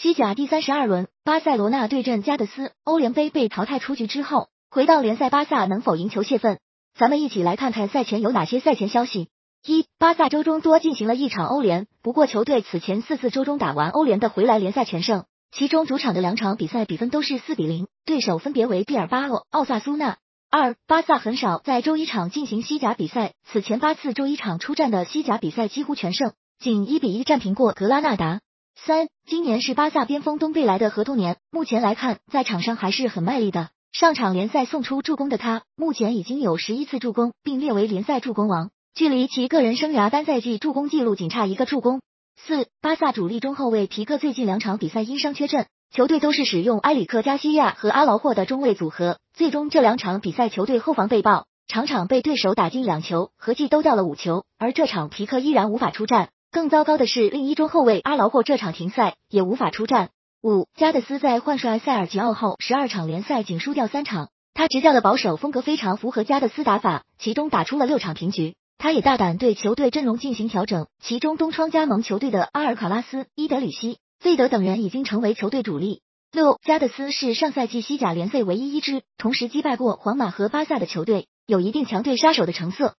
西甲第三十二轮，巴塞罗那对阵加的斯，欧联杯被淘汰出局之后，回到联赛，巴萨能否赢球泄愤？咱们一起来看看赛前有哪些赛前消息。一、巴萨周中多进行了一场欧联，不过球队此前四次周中打完欧联的回来联赛全胜，其中主场的两场比赛比分都是四比零，对手分别为毕尔巴鄂、奥萨苏纳。二、巴萨很少在周一场进行西甲比赛，此前八次周一场出战的西甲比赛几乎全胜，仅一比一战平过格拉纳达。三，今年是巴萨边锋东贝莱的合同年，目前来看，在场上还是很卖力的。上场联赛送出助攻的他，目前已经有十一次助攻，并列为联赛助攻王，距离其个人生涯单赛季助攻纪录仅差一个助攻。四，巴萨主力中后卫皮克最近两场比赛因伤缺阵，球队都是使用埃里克加西亚和阿劳霍的中卫组合，最终这两场比赛球队后防被爆，场场被对手打进两球，合计都掉了五球，而这场皮克依然无法出战。更糟糕的是，另一中后卫阿劳霍这场停赛，也无法出战。五加德斯在换帅塞尔吉奥后，十二场联赛仅输掉三场。他执教的保守风格非常符合加德斯打法，其中打出了六场平局。他也大胆对球队阵容进行调整，其中东窗加盟球队的阿尔卡拉斯、伊德里希、费德等人已经成为球队主力。六加德斯是上赛季西甲联赛唯一一支同时击败过皇马和巴萨的球队，有一定强队杀手的成色。